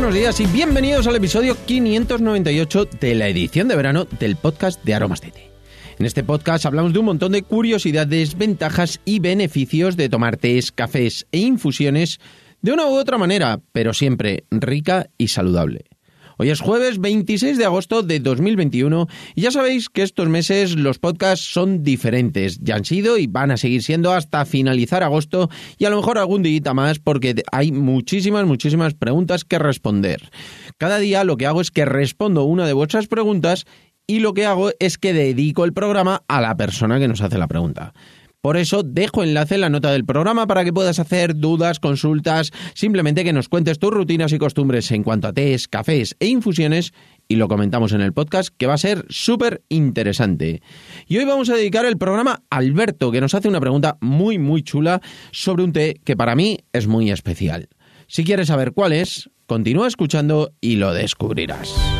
buenos días y bienvenidos al episodio 598 de la edición de verano del podcast de Aromas de Té. En este podcast hablamos de un montón de curiosidades, ventajas y beneficios de tomar tés, cafés e infusiones de una u otra manera, pero siempre rica y saludable. Hoy es jueves 26 de agosto de 2021 y ya sabéis que estos meses los podcasts son diferentes. Ya han sido y van a seguir siendo hasta finalizar agosto y a lo mejor algún día más porque hay muchísimas, muchísimas preguntas que responder. Cada día lo que hago es que respondo una de vuestras preguntas y lo que hago es que dedico el programa a la persona que nos hace la pregunta. Por eso dejo enlace en la nota del programa para que puedas hacer dudas, consultas, simplemente que nos cuentes tus rutinas y costumbres en cuanto a tés, cafés e infusiones y lo comentamos en el podcast que va a ser súper interesante. Y hoy vamos a dedicar el programa a Alberto que nos hace una pregunta muy muy chula sobre un té que para mí es muy especial. Si quieres saber cuál es, continúa escuchando y lo descubrirás.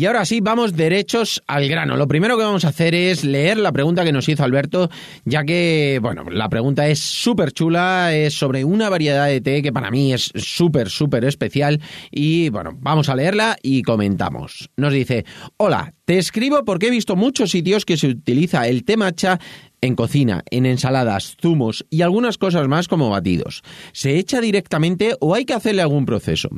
Y ahora sí, vamos derechos al grano. Lo primero que vamos a hacer es leer la pregunta que nos hizo Alberto, ya que, bueno, la pregunta es súper chula, es sobre una variedad de té que para mí es súper, súper especial. Y bueno, vamos a leerla y comentamos. Nos dice, hola, te escribo porque he visto muchos sitios que se utiliza el té matcha en cocina, en ensaladas, zumos y algunas cosas más como batidos. ¿Se echa directamente o hay que hacerle algún proceso?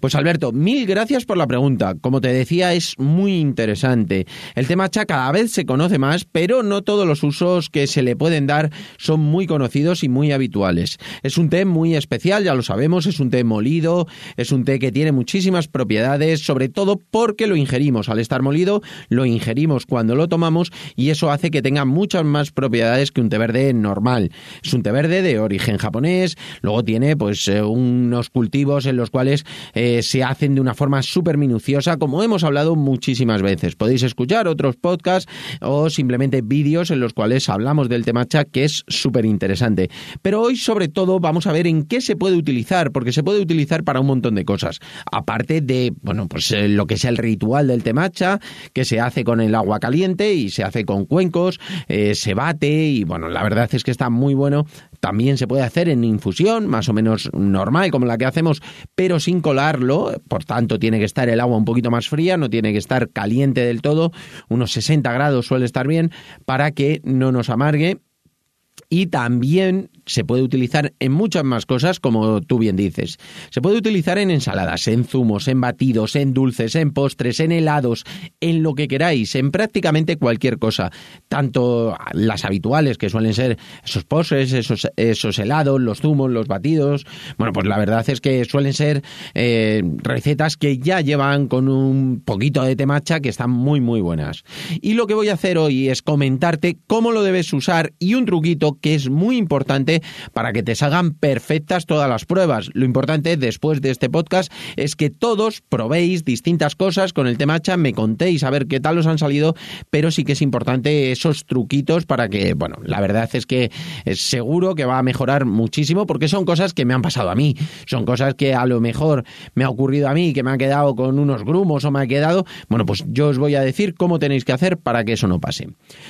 Pues Alberto, mil gracias por la pregunta. Como te decía, es muy interesante. El tema matcha cada vez se conoce más, pero no todos los usos que se le pueden dar son muy conocidos y muy habituales. Es un té muy especial, ya lo sabemos, es un té molido, es un té que tiene muchísimas propiedades, sobre todo porque lo ingerimos. Al estar molido, lo ingerimos cuando lo tomamos y eso hace que tenga muchas más propiedades propiedades que un té verde normal. Es un té verde de origen japonés, luego tiene pues eh, unos cultivos en los cuales eh, se hacen de una forma súper minuciosa, como hemos hablado muchísimas veces. Podéis escuchar otros podcasts o simplemente vídeos en los cuales hablamos del té matcha, que es súper interesante. Pero hoy sobre todo vamos a ver en qué se puede utilizar, porque se puede utilizar para un montón de cosas. Aparte de, bueno, pues eh, lo que es el ritual del té matcha, que se hace con el agua caliente y se hace con cuencos, se y bueno, la verdad es que está muy bueno. También se puede hacer en infusión, más o menos normal, como la que hacemos, pero sin colarlo. Por tanto, tiene que estar el agua un poquito más fría, no tiene que estar caliente del todo. Unos 60 grados suele estar bien para que no nos amargue y también se puede utilizar en muchas más cosas, como tú bien dices. Se puede utilizar en ensaladas, en zumos, en batidos, en dulces, en postres, en helados, en lo que queráis, en prácticamente cualquier cosa. Tanto las habituales, que suelen ser esos postres, esos, esos helados, los zumos, los batidos. Bueno, pues la verdad es que suelen ser eh, recetas que ya llevan con un poquito de temacha que están muy, muy buenas. Y lo que voy a hacer hoy es comentarte cómo lo debes usar y un truquito que es muy importante para que te salgan perfectas todas las pruebas. Lo importante después de este podcast es que todos probéis distintas cosas con el temacha, me contéis a ver qué tal os han salido, pero sí que es importante esos truquitos para que, bueno, la verdad es que es seguro que va a mejorar muchísimo porque son cosas que me han pasado a mí, son cosas que a lo mejor me ha ocurrido a mí, que me ha quedado con unos grumos o me ha quedado, bueno, pues yo os voy a decir cómo tenéis que hacer para que eso no pase.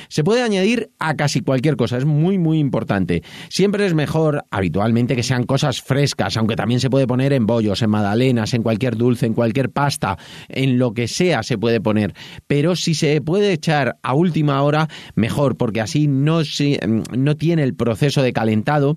Se puede añadir a casi cualquier cosa, es muy muy importante. Siempre es mejor habitualmente que sean cosas frescas, aunque también se puede poner en bollos, en magdalenas, en cualquier dulce, en cualquier pasta, en lo que sea se puede poner. Pero si se puede echar a última hora, mejor, porque así no, no tiene el proceso de calentado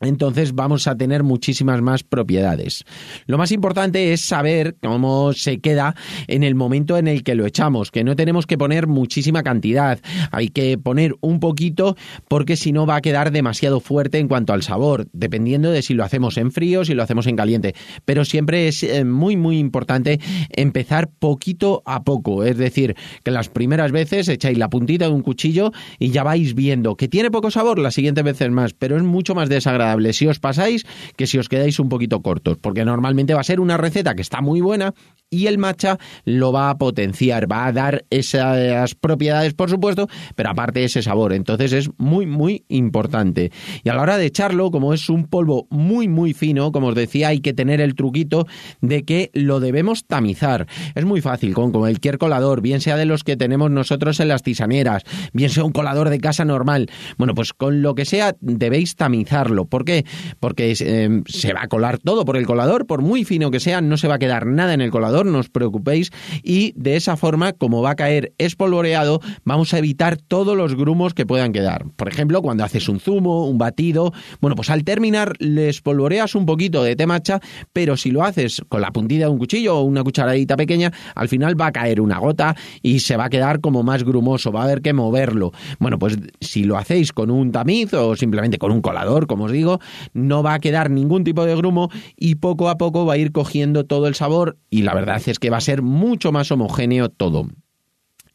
entonces vamos a tener muchísimas más propiedades. Lo más importante es saber cómo se queda en el momento en el que lo echamos, que no tenemos que poner muchísima cantidad, hay que poner un poquito porque si no va a quedar demasiado fuerte en cuanto al sabor, dependiendo de si lo hacemos en frío, si lo hacemos en caliente, pero siempre es eh, muy muy importante empezar poquito a poco, es decir, que las primeras veces echáis la puntita de un cuchillo y ya vais viendo que tiene poco sabor, las siguientes veces más, pero es mucho más desagradable si os pasáis que si os quedáis un poquito cortos, porque normalmente va a ser una receta que está muy buena y el matcha lo va a potenciar, va a dar esas propiedades, por supuesto, pero aparte ese sabor. Entonces es muy, muy importante. Y a la hora de echarlo, como es un polvo muy, muy fino, como os decía, hay que tener el truquito de que lo debemos tamizar. Es muy fácil, con cualquier colador, bien sea de los que tenemos nosotros en las tisaneras, bien sea un colador de casa normal. Bueno, pues con lo que sea debéis tamizarlo. ¿Por qué? Porque eh, se va a colar todo por el colador, por muy fino que sea, no se va a quedar nada en el colador no os preocupéis, y de esa forma, como va a caer espolvoreado, vamos a evitar todos los grumos que puedan quedar. Por ejemplo, cuando haces un zumo, un batido, bueno, pues al terminar le espolvoreas un poquito de té matcha, pero si lo haces con la puntilla de un cuchillo o una cucharadita pequeña, al final va a caer una gota y se va a quedar como más grumoso, va a haber que moverlo. Bueno, pues si lo hacéis con un tamiz o simplemente con un colador, como os digo, no va a quedar ningún tipo de grumo y poco a poco va a ir cogiendo todo el sabor y la verdad es que va a ser mucho más homogéneo todo.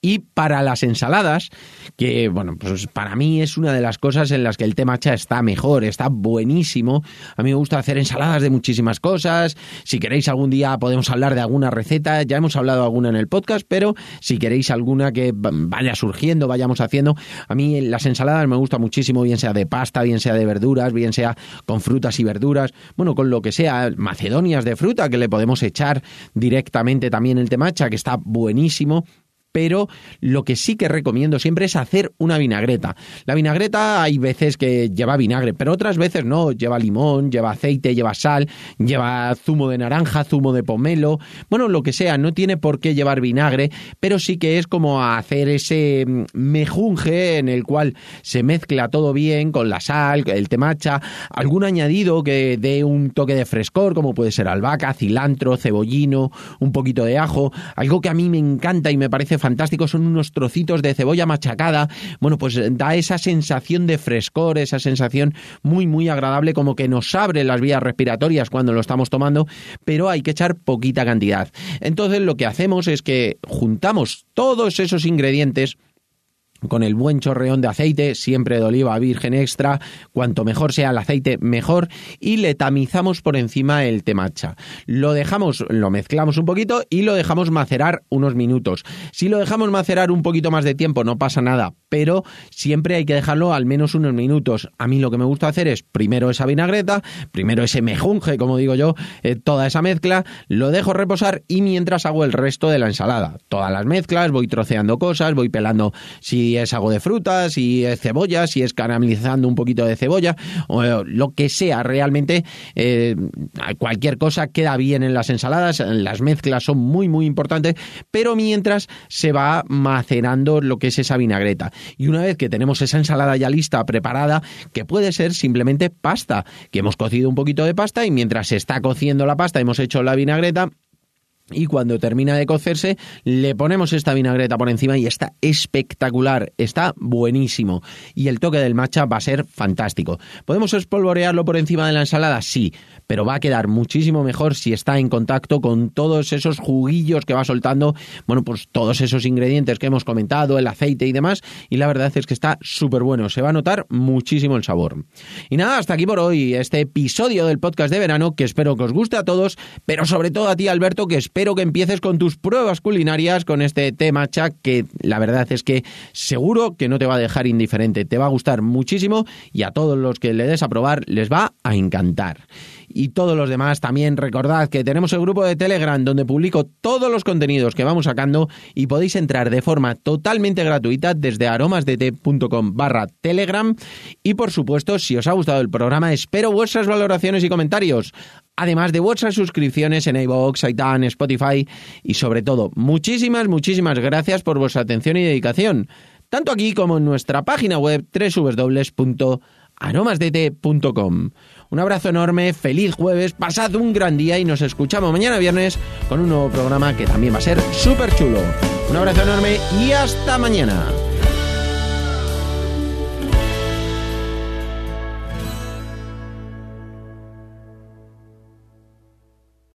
Y para las ensaladas, que bueno, pues para mí es una de las cosas en las que el té matcha está mejor, está buenísimo. A mí me gusta hacer ensaladas de muchísimas cosas. Si queréis algún día podemos hablar de alguna receta, ya hemos hablado alguna en el podcast, pero si queréis alguna que vaya surgiendo, vayamos haciendo, a mí las ensaladas me gusta muchísimo, bien sea de pasta, bien sea de verduras, bien sea con frutas y verduras, bueno, con lo que sea, macedonias de fruta que le podemos echar directamente también el té matcha, que está buenísimo pero lo que sí que recomiendo siempre es hacer una vinagreta. La vinagreta hay veces que lleva vinagre, pero otras veces no, lleva limón, lleva aceite, lleva sal, lleva zumo de naranja, zumo de pomelo, bueno, lo que sea, no tiene por qué llevar vinagre, pero sí que es como hacer ese mejunje en el cual se mezcla todo bien con la sal, el temacha, algún añadido que dé un toque de frescor, como puede ser albahaca, cilantro, cebollino, un poquito de ajo, algo que a mí me encanta y me parece son unos trocitos de cebolla machacada. Bueno, pues da esa sensación de frescor, esa sensación muy, muy agradable, como que nos abre las vías respiratorias cuando lo estamos tomando, pero hay que echar poquita cantidad. Entonces lo que hacemos es que juntamos todos esos ingredientes con el buen chorreón de aceite, siempre de oliva virgen extra, cuanto mejor sea el aceite, mejor, y le tamizamos por encima el temacha. Lo dejamos, lo mezclamos un poquito y lo dejamos macerar unos minutos. Si lo dejamos macerar un poquito más de tiempo, no pasa nada, pero siempre hay que dejarlo al menos unos minutos. A mí lo que me gusta hacer es primero esa vinagreta, primero ese mejunje, como digo yo, eh, toda esa mezcla, lo dejo reposar y mientras hago el resto de la ensalada. Todas las mezclas, voy troceando cosas, voy pelando si es algo de frutas, si es cebolla, si es caramelizando un poquito de cebolla, o eh, lo que sea, realmente eh, cualquier cosa queda bien en las ensaladas, las mezclas son muy muy importantes, pero mientras se va macerando lo que es esa vinagreta. Y una vez que tenemos esa ensalada ya lista, preparada, que puede ser simplemente pasta, que hemos cocido un poquito de pasta y mientras se está cociendo la pasta hemos hecho la vinagreta, y cuando termina de cocerse le ponemos esta vinagreta por encima y está espectacular, está buenísimo y el toque del matcha va a ser fantástico. ¿Podemos espolvorearlo por encima de la ensalada? Sí, pero va a quedar muchísimo mejor si está en contacto con todos esos juguillos que va soltando, bueno, pues todos esos ingredientes que hemos comentado, el aceite y demás y la verdad es que está súper bueno, se va a notar muchísimo el sabor. Y nada, hasta aquí por hoy este episodio del podcast de verano que espero que os guste a todos, pero sobre todo a ti Alberto que espero que empieces con tus pruebas culinarias con este té matcha que la verdad es que seguro que no te va a dejar indiferente, te va a gustar muchísimo y a todos los que le des a probar les va a encantar. Y todos los demás también recordad que tenemos el grupo de Telegram donde publico todos los contenidos que vamos sacando y podéis entrar de forma totalmente gratuita desde aromasdete.com barra Telegram. Y por supuesto si os ha gustado el programa espero vuestras valoraciones y comentarios además de vuestras suscripciones en iVoox, iTunes, Spotify y sobre todo, muchísimas, muchísimas gracias por vuestra atención y dedicación, tanto aquí como en nuestra página web www aromasdete.com. Un abrazo enorme, feliz jueves, pasad un gran día y nos escuchamos mañana viernes con un nuevo programa que también va a ser súper chulo. Un abrazo enorme y hasta mañana.